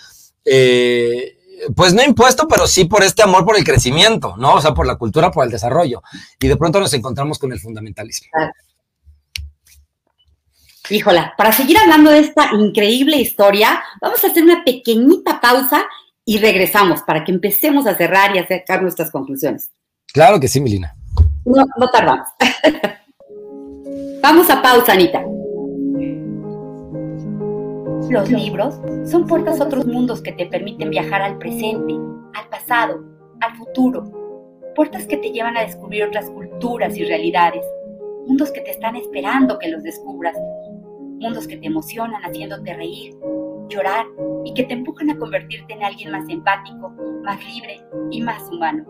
Eh, pues no impuesto, pero sí por este amor por el crecimiento, ¿no? O sea, por la cultura, por el desarrollo. Y de pronto nos encontramos con el fundamentalismo. Híjola, para seguir hablando de esta increíble historia, vamos a hacer una pequeñita pausa y regresamos para que empecemos a cerrar y a sacar nuestras conclusiones. Claro que sí, Milina. No, no tardamos. vamos a pausa, Anita. Los libros son puertas a otros mundos que te permiten viajar al presente, al pasado, al futuro. Puertas que te llevan a descubrir otras culturas y realidades. Mundos que te están esperando que los descubras. Mundos que te emocionan haciéndote reír, llorar y que te empujan a convertirte en alguien más empático, más libre y más humano.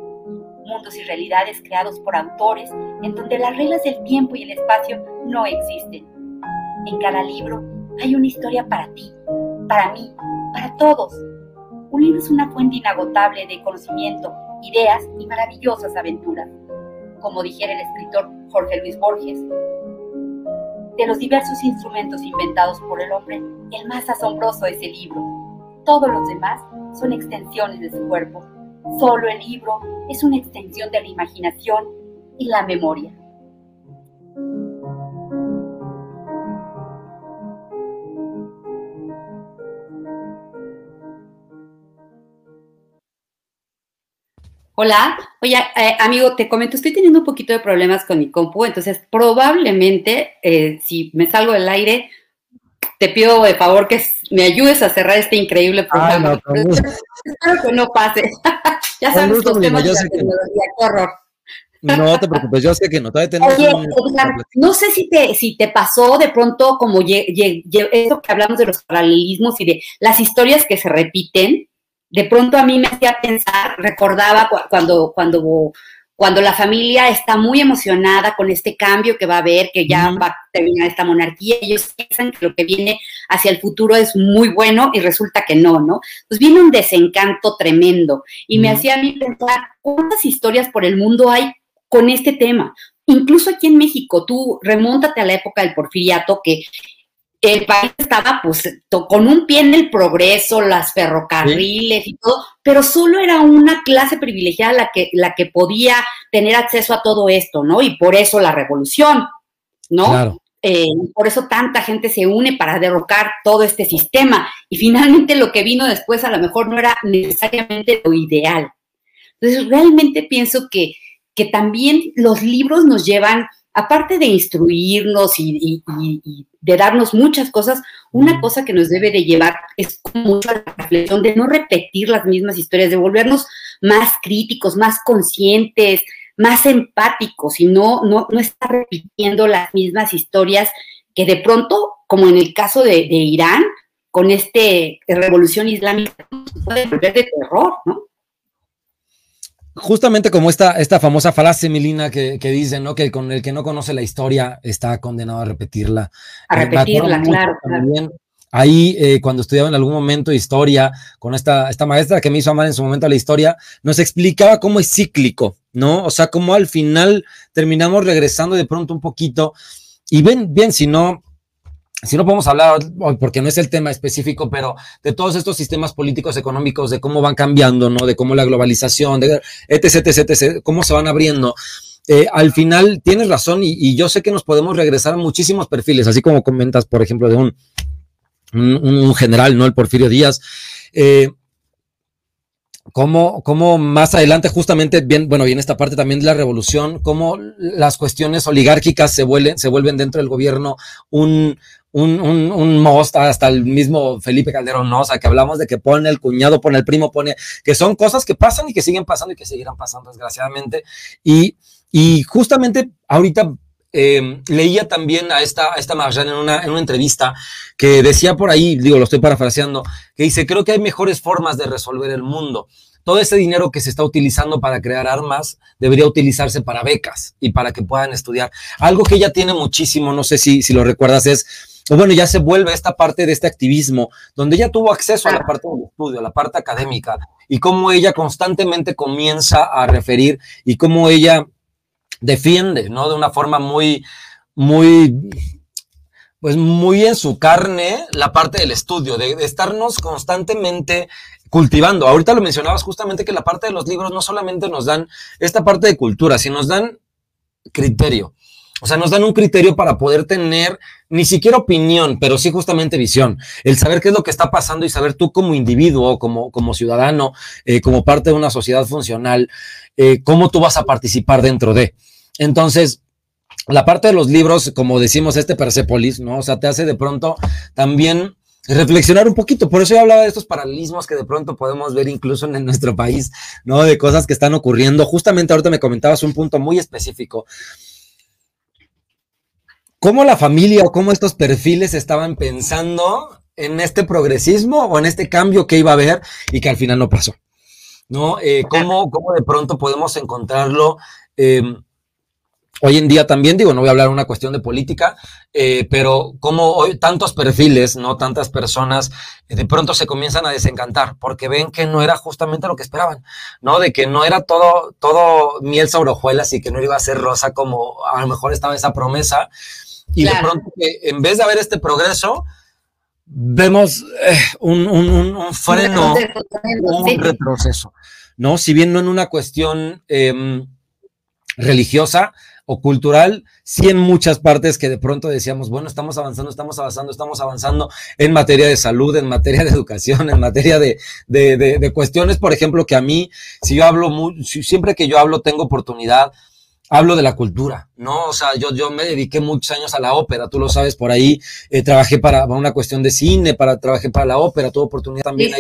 Mundos y realidades creados por autores en donde las reglas del tiempo y el espacio no existen. En cada libro hay una historia para ti, para mí, para todos. Un libro es una fuente inagotable de conocimiento, ideas y maravillosas aventuras. Como dijera el escritor Jorge Luis Borges, de los diversos instrumentos inventados por el hombre, el más asombroso es el libro. Todos los demás son extensiones de su cuerpo. Solo el libro es una extensión de la imaginación y la memoria. Hola, oye, eh, amigo, te comento, estoy teniendo un poquito de problemas con mi compu, entonces probablemente eh, si me salgo del aire, te pido de favor que me ayudes a cerrar este increíble programa. espero que no pase. ya sabes los temas de la tecnología, qué horror. No te preocupes, yo sé que no. Todavía Oye, no sé si te, si te pasó de pronto como eso que hablamos de los paralelismos y de las historias que se repiten de pronto a mí me hacía pensar, recordaba cuando, cuando, cuando la familia está muy emocionada con este cambio que va a haber, que ya va a terminar esta monarquía, ellos piensan que lo que viene hacia el futuro es muy bueno y resulta que no, ¿no? Pues viene un desencanto tremendo y me hacía a mí pensar cuántas historias por el mundo hay con este tema. Incluso aquí en México, tú remóntate a la época del porfiriato, que el país estaba pues con un pie en el progreso, las ferrocarriles y todo, pero solo era una clase privilegiada la que, la que podía tener acceso a todo esto, ¿no? Y por eso la revolución, ¿no? Claro. Eh, por eso tanta gente se une para derrocar todo este sistema. Y finalmente lo que vino después a lo mejor no era necesariamente lo ideal. Entonces, realmente pienso que, que también los libros nos llevan aparte de instruirnos y, de darnos muchas cosas, una cosa que nos debe de llevar es mucho a la reflexión de no repetir las mismas historias, de volvernos más críticos, más conscientes, más empáticos y no, no, no estar repitiendo las mismas historias que de pronto, como en el caso de, de Irán, con este revolución islámica, puede volver de terror, ¿no? Justamente como esta, esta famosa frase, Milina, que, que dice, ¿no? Que con el que no conoce la historia está condenado a repetirla. A eh, repetirla, claro, Ahí, eh, cuando estudiaba en algún momento historia, con esta, esta maestra que me hizo amar en su momento la historia, nos explicaba cómo es cíclico, ¿no? O sea, cómo al final terminamos regresando de pronto un poquito. Y ven, bien, si no, si no podemos hablar, porque no es el tema específico, pero de todos estos sistemas políticos económicos, de cómo van cambiando, ¿no? De cómo la globalización, de etc, etc, etc, cómo se van abriendo. Eh, al final tienes razón y, yo sé que nos podemos regresar a muchísimos perfiles, así como comentas, por ejemplo, de un, un, general, ¿no? El Porfirio Díaz. Eh, cómo, cómo, más adelante, justamente, bien, bueno, viene esta parte también de la revolución, cómo las cuestiones oligárquicas se vuelven, se vuelven dentro del gobierno un, un, un, un most, hasta el mismo Felipe Calderón, ¿no? O sea, que hablamos de que pone el cuñado, pone el primo, pone, que son cosas que pasan y que siguen pasando y que seguirán pasando, desgraciadamente. Y, y justamente ahorita eh, leía también a esta, a esta en una, en una entrevista que decía por ahí, digo, lo estoy parafraseando, que dice, creo que hay mejores formas de resolver el mundo. todo ese dinero que se está utilizando para crear armas debería utilizarse para becas y para que puedan estudiar. Algo que ella tiene muchísimo, no sé si, si lo recuerdas, es o bueno, ya se vuelve esta parte de este activismo, donde ella tuvo acceso a la parte del estudio, a la parte académica, y cómo ella constantemente comienza a referir y cómo ella defiende, ¿no? De una forma muy, muy, pues muy en su carne la parte del estudio, de, estarnos constantemente cultivando. Ahorita lo mencionabas justamente que la parte de los libros no solamente nos dan esta parte de cultura, sino nos dan criterio. O sea, nos dan un criterio para poder tener ni siquiera opinión, pero sí justamente visión. El saber qué es lo que está pasando y saber tú como individuo, como, como ciudadano, eh, como parte de una sociedad funcional, eh, cómo tú vas a participar dentro de. Entonces, la parte de los libros, como decimos, este Persepolis, ¿no? O sea, te hace de pronto también reflexionar un poquito. Por eso yo hablaba de estos paralelismos que de pronto podemos ver incluso en nuestro país, ¿no? De cosas que están ocurriendo. Justamente ahorita me comentabas un punto muy específico cómo la familia o cómo estos perfiles estaban pensando en este progresismo o en este cambio que iba a haber y que al final no pasó. ¿No? Eh, ¿cómo, ¿cómo, de pronto podemos encontrarlo? Em, hoy en día también, digo, no voy a hablar de una cuestión de política, eh, pero como hoy tantos perfiles, no tantas personas, eh, de pronto se comienzan a desencantar porque ven que no era justamente lo que esperaban, ¿no? De que no era todo, todo miel sobre hojuelas y que no iba a ser rosa como a lo mejor estaba esa promesa, y de pronto en vez de haber este progreso, vemos eh, un, un, freno, un retroceso, ¿no? Si bien no en una cuestión em, religiosa o cultural, sí en muchas partes que de pronto decíamos, bueno, estamos avanzando, estamos avanzando, estamos avanzando en materia de salud, en materia de educación, en materia de, de, de, cuestiones, por ejemplo, que a mí, si yo hablo, muy, siempre que yo hablo, tengo oportunidad hablo de la cultura, ¿no? O sea, yo, yo me dediqué muchos años a la ópera, tú lo sabes por ahí, eh, trabajé para, una cuestión de cine, para, trabajé para la ópera, tuve oportunidad también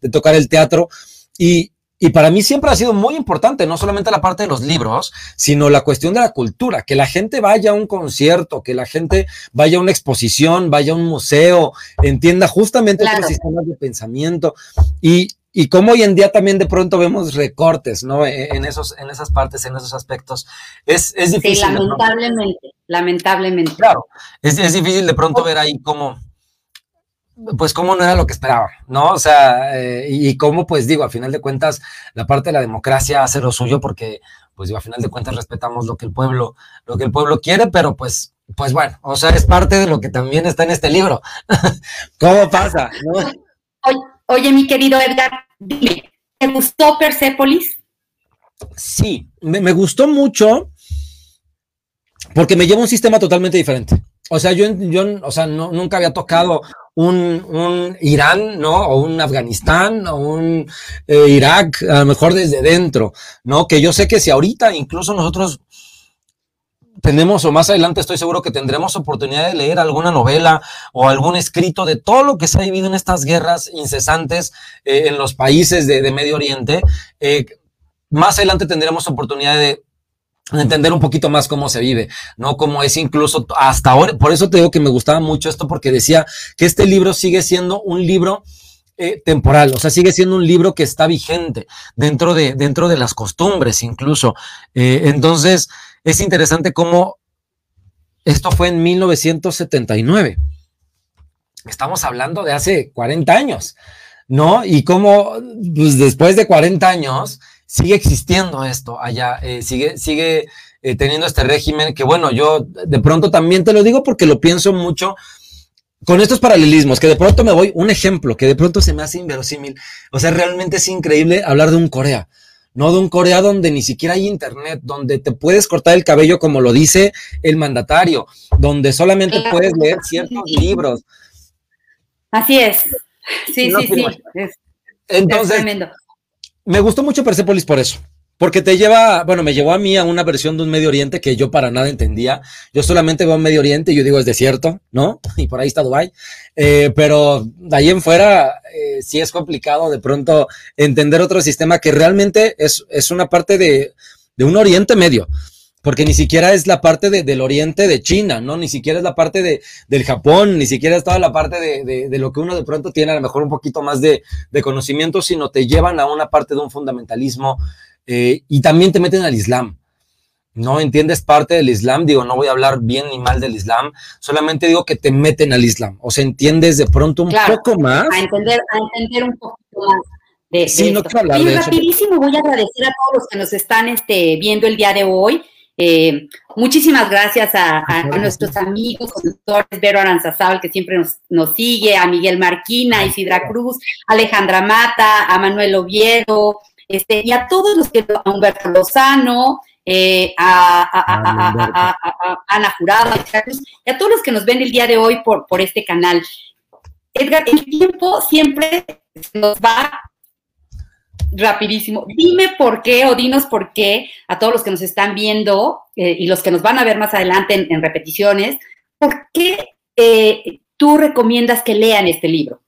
De, tocar, el teatro y, y para mí siempre ha sido muy importante, no solamente la parte de los libros, sino la cuestión de la cultura, que la gente vaya a un concierto, que la gente vaya a una exposición, vaya a un museo, entienda justamente claro. otros sistemas de pensamiento. Y, y como hoy en día también de pronto vemos recortes, ¿no? E, en, esos, en esas partes, en esos aspectos. Es, es difícil. Sí, lamentablemente, lamentablemente. Claro, es, es, difícil de pronto ver ahí cómo, pues cómo no era lo que esperaba, ¿no? O sea, eh, y, cómo, pues digo, a final de cuentas, la parte de la democracia hace lo suyo porque, pues digo, a final de cuentas respetamos lo que el pueblo, lo que el pueblo quiere, pero pues, pues bueno, o sea, es parte de lo que también está en este libro. ¿Cómo pasa? ¿no? Oye, mi querido Edgar, dime, ¿te gustó Persepolis? Sí, me, gustó mucho porque me lleva un sistema totalmente diferente. O sea, yo, yo o sea, nunca había tocado un, Irán, ¿no? O un Afganistán, o un eh, Irak, a lo mejor desde dentro, ¿no? Que yo sé que si ahorita incluso nosotros tenemos, o más adelante estoy seguro que tendremos oportunidad de leer alguna novela o algún escrito de todo lo que se ha vivido en estas guerras incesantes eh, en los países de, Medio Oriente. Eh, más adelante tendremos oportunidad de entender un poquito más cómo se vive, ¿no? Cómo es incluso hasta ahora. Por eso te digo que me gustaba mucho esto, porque decía que este libro sigue siendo un libro eh, temporal, o sea, sigue siendo un libro que está vigente dentro de, dentro de las costumbres incluso. entonces, es interesante cómo esto fue en 1979. Estamos hablando de hace 40 años, ¿no? Y cómo pues, después de 40 años sigue existiendo esto allá, eh, sigue, sigue eh, teniendo este régimen que, bueno, yo de pronto también te lo digo porque lo pienso mucho con estos paralelismos, que de pronto me voy, un ejemplo que de pronto se me hace inverosímil. O sea, realmente es increíble hablar de un Corea no de un Corea donde ni siquiera hay internet, donde te puedes cortar el cabello como lo dice el mandatario, donde solamente puedes leer ciertos libros. Así es. Sí, sí, sí. Entonces, me gustó mucho Persepolis por eso. Porque te lleva, bueno, me llevó a mí a una versión de un Medio Oriente que yo para nada entendía. Yo solamente veo un Medio Oriente y yo digo es desierto, ¿no? Y por ahí está Dubái. Eh, pero de ahí en fuera eh, sí es complicado de pronto entender otro sistema que realmente es, es una parte de, de un Oriente Medio. porque ni siquiera es la parte del oriente de China, ¿no? Ni siquiera es la parte de, del Japón, ni siquiera es toda la parte de, de, lo que uno de pronto tiene a lo mejor un poquito más de, conocimiento, sino te llevan a una parte de un fundamentalismo eh, y también te meten al Islam. ¿no? ¿Entiendes parte del Islam? Digo, no voy a hablar bien ni mal del Islam, solamente digo que te meten al Islam, o sea, entiendes de pronto un poco más. A entender, a entender un poquito más. De, sí, no quiero hablar rapidísimo voy a agradecer a todos los que nos están este, viendo el día de hoy. Eh, muchísimas gracias a, nuestros amigos, conductores, Vero Aranzazabal, que siempre nos, nos, sigue, a Miguel Marquina, Isidra Cruz, Alejandra Mata, a Manuel Oviedo, este, y a todos los que, a Humberto Lozano, eh, a, Ana Jurado, y a todos los que nos ven el día de hoy por, por este canal. Edgar, el tiempo siempre nos va rapidísimo. Dime por qué o dinos por qué a todos los que nos están viendo eh, y los que nos van a ver más adelante en, repeticiones, ¿por qué eh, tú recomiendas que lean este libro?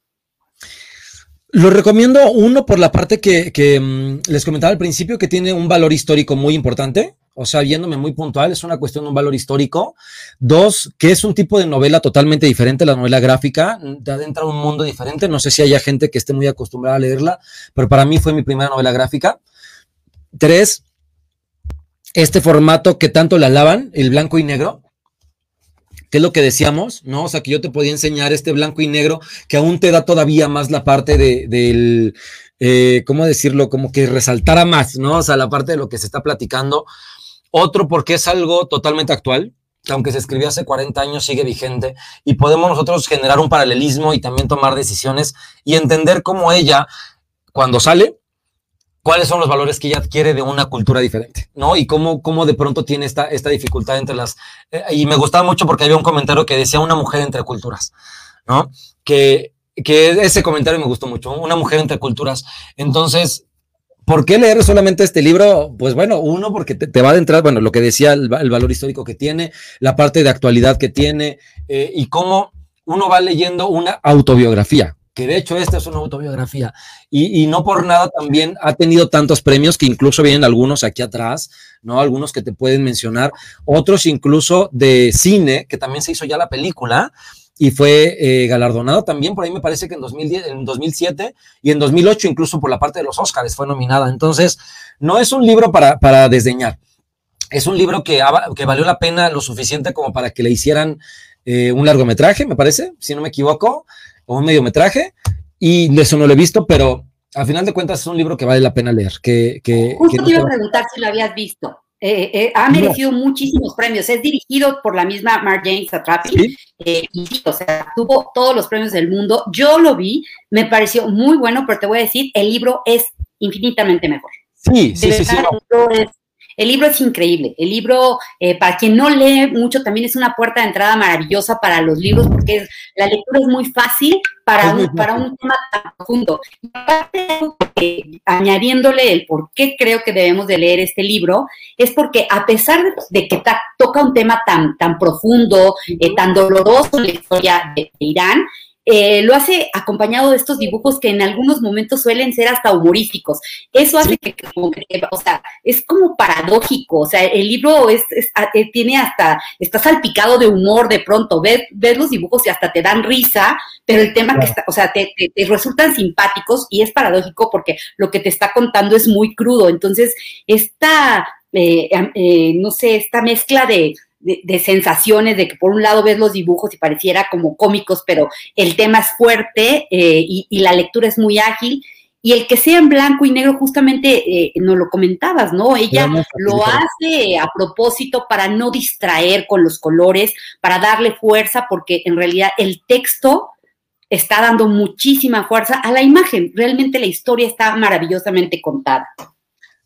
Lo recomiendo, uno, por la parte que, mm, les comentaba al principio, que tiene un valor histórico muy importante, o sea, viéndome muy puntual, es una cuestión de un valor histórico. Dos, que es un tipo de novela totalmente diferente, la novela gráfica, te adentra un mundo diferente. No sé si haya gente que esté muy acostumbrada a leerla, pero para mí fue mi primera novela gráfica. Tres, este formato que tanto le alaban, el blanco y negro, ¿Qué es lo que decíamos? ¿No? O sea, que yo te podía enseñar este blanco y negro que aún te da todavía más la parte de, del, eh, ¿cómo decirlo? Como que resaltara más, ¿no? O sea, la parte de lo que se está platicando. Otro porque es algo totalmente actual, que aunque se escribió hace 40 años sigue vigente y podemos nosotros generar un paralelismo y también tomar decisiones y entender cómo ella, cuando sale, cuáles son los valores que ella adquiere de una cultura diferente, ¿no? Y cómo, cómo de pronto tiene esta, esta dificultad entre las... Eh, y me gustaba mucho porque había un comentario que decía una mujer entre culturas, ¿no? Que, que ese comentario me gustó mucho, una mujer entre culturas. Entonces, ¿por qué leer solamente este libro? Pues bueno, uno, porque te, va a entrar, bueno, lo que decía, el, valor histórico que tiene, la parte de actualidad que tiene, eh, y cómo uno va leyendo una autobiografía, de hecho esta es una autobiografía y, no por nada también ha tenido tantos premios que incluso vienen algunos aquí atrás, ¿no? Algunos que te pueden mencionar, otros incluso de cine, que también se hizo ya la película y fue eh, galardonado también, por ahí me parece que en, 2010, en 2007 y en 2008 incluso por la parte de los Oscars fue nominada. Entonces, no es un libro para, para desdeñar. Es un libro que, que valió la pena lo suficiente como para que le hicieran eh, un largometraje, me parece, si no me equivoco o un mediometraje, y eso no lo he visto, pero al final de cuentas es un libro que vale la pena leer. Que, que, Justo te iba a preguntar si lo habías visto. Eh, eh, ha merecido muchísimos premios. Es dirigido por la misma Mark James Satrapi. Eh, y, o sea, tuvo todos los premios del mundo. Yo lo vi, me pareció muy bueno, pero te voy a decir, el libro es infinitamente mejor. Sí, sí, sí. sí el libro es increíble. El libro, eh, para quien no lee mucho, también es una puerta de entrada maravillosa para los libros porque la lectura es muy fácil para, un, para un tema tan profundo. Y aparte, añadiéndole el por qué creo que debemos de leer este libro, es porque a pesar de, que toca un tema tan, tan profundo, eh, tan doloroso en la historia de Irán, eh, lo hace acompañado de estos dibujos que en algunos momentos suelen ser hasta humorísticos. Eso hace que, o sea, es como paradójico, o sea, el libro es, eh, tiene hasta, está salpicado de humor de pronto, ves, los dibujos y hasta te dan risa, pero el tema que está, o sea, te, resultan simpáticos y es paradójico porque lo que te está contando es muy crudo. Entonces, esta, eh, no sé, esta mezcla de de, sensaciones, de que por un lado ves los dibujos y pareciera como cómicos, pero el tema es fuerte eh, y, la lectura es muy ágil. Y el que sea en blanco y negro, justamente eh, nos lo comentabas, ¿no? Ella lo hace a propósito para no distraer con los colores, para darle fuerza, porque en realidad el texto está dando muchísima fuerza a la imagen. Realmente la historia está maravillosamente contada.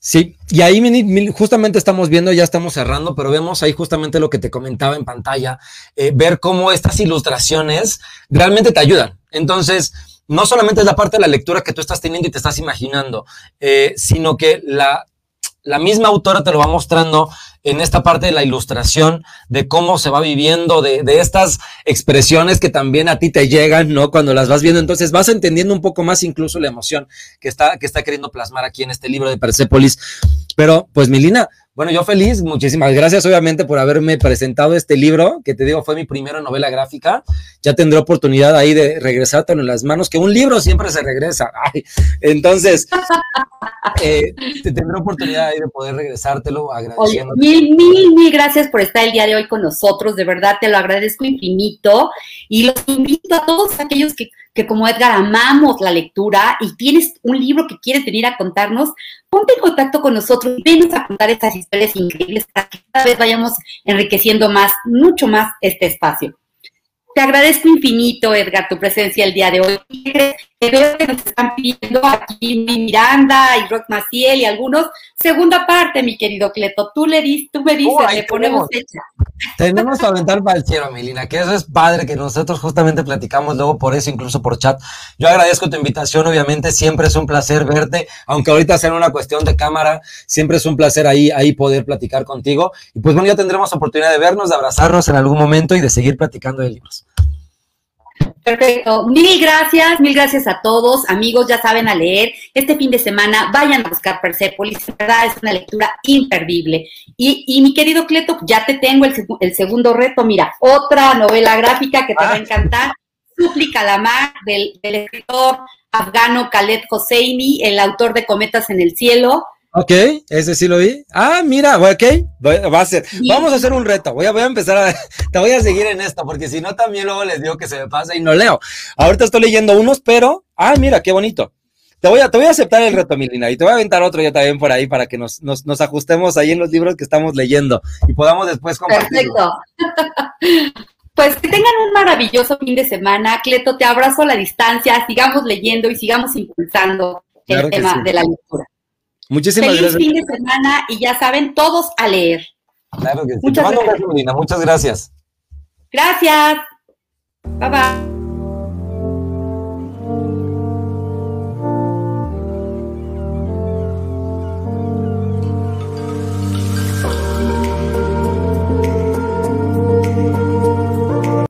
Sí, y ahí justamente estamos viendo, ya estamos cerrando, pero vemos ahí justamente lo que te comentaba en pantalla, eh, ver cómo estas ilustraciones realmente te ayudan. Entonces, no solamente es la parte de la lectura que tú estás teniendo y te estás imaginando, eh, sino que la la misma autora te lo va mostrando en esta parte de la ilustración, de cómo se va viviendo, de, estas expresiones que también a ti te llegan, ¿no? Cuando las vas viendo, entonces vas entendiendo un poco más incluso la emoción que está, que está queriendo plasmar aquí en este libro de Persepolis. Pero, pues, Milina, Bueno, yo feliz, muchísimas gracias obviamente por haberme presentado este libro, que te digo fue mi primera novela gráfica. Ya tendré oportunidad ahí de regresártelo en las manos, que un libro siempre se regresa. entonces, eh, te tendré oportunidad ahí de poder regresártelo agradeciendo. mil, mil, mil gracias por estar el día de hoy con nosotros, de verdad te lo agradezco infinito y los invito a todos aquellos que que como Edgar amamos la lectura y tienes un libro que quieres venir a contarnos, ponte en contacto con nosotros, venos a contar estas historias increíbles para que cada vez vayamos enriqueciendo más, mucho más este espacio. Te agradezco infinito, Edgar, tu presencia el día de hoy. Veo que nos están pidiendo aquí Miranda y Rock Maciel y algunos. Segunda parte, mi querido Cleto. Tú le dices, tú me dices, le ponemos hecha. Tenemos que aventar para el cielo, Milina, que eso es padre, que nosotros justamente platicamos luego por eso, incluso por chat. Yo agradezco tu invitación, obviamente, siempre es un placer verte, aunque ahorita sea una cuestión de cámara, siempre es un placer ahí, ahí poder platicar contigo. Y pues bueno, ya tendremos oportunidad de vernos, de abrazarnos en algún momento y de seguir platicando de libros. Perfecto. Mil gracias, mil gracias a todos. Amigos, ya saben a leer. Este fin de semana vayan a buscar Persepolis. verdad, es una lectura imperdible. Y, mi querido Cleto, ya te tengo el, segundo reto. Mira, otra novela gráfica que te va a ah. encantar. Súplica la mar del, del escritor afgano Khaled Hosseini, el autor de Cometas en el Cielo. Ok, ese sí lo vi. Ah, mira, ok, va a ser. Vamos a hacer un reto. Voy a, voy a empezar a. Te voy a seguir en esto, porque si no, también luego les digo que se me pasa y no leo. Ahorita estoy leyendo unos, pero. Ah, mira, qué bonito. Te voy a, te voy a aceptar el reto, Milina, y te voy a aventar otro yo también por ahí para que nos, nos, nos ajustemos ahí en los libros que estamos leyendo y podamos después compartir. Perfecto. Pues que tengan un maravilloso fin de semana. Cleto, te abrazo a la distancia, sigamos leyendo y sigamos impulsando el tema de la lectura. Muchísimas Feliz gracias. fin de semana y ya saben, todos a leer. Claro que sí. Muchas gracias. Muchas gracias. Gracias. Bye bye.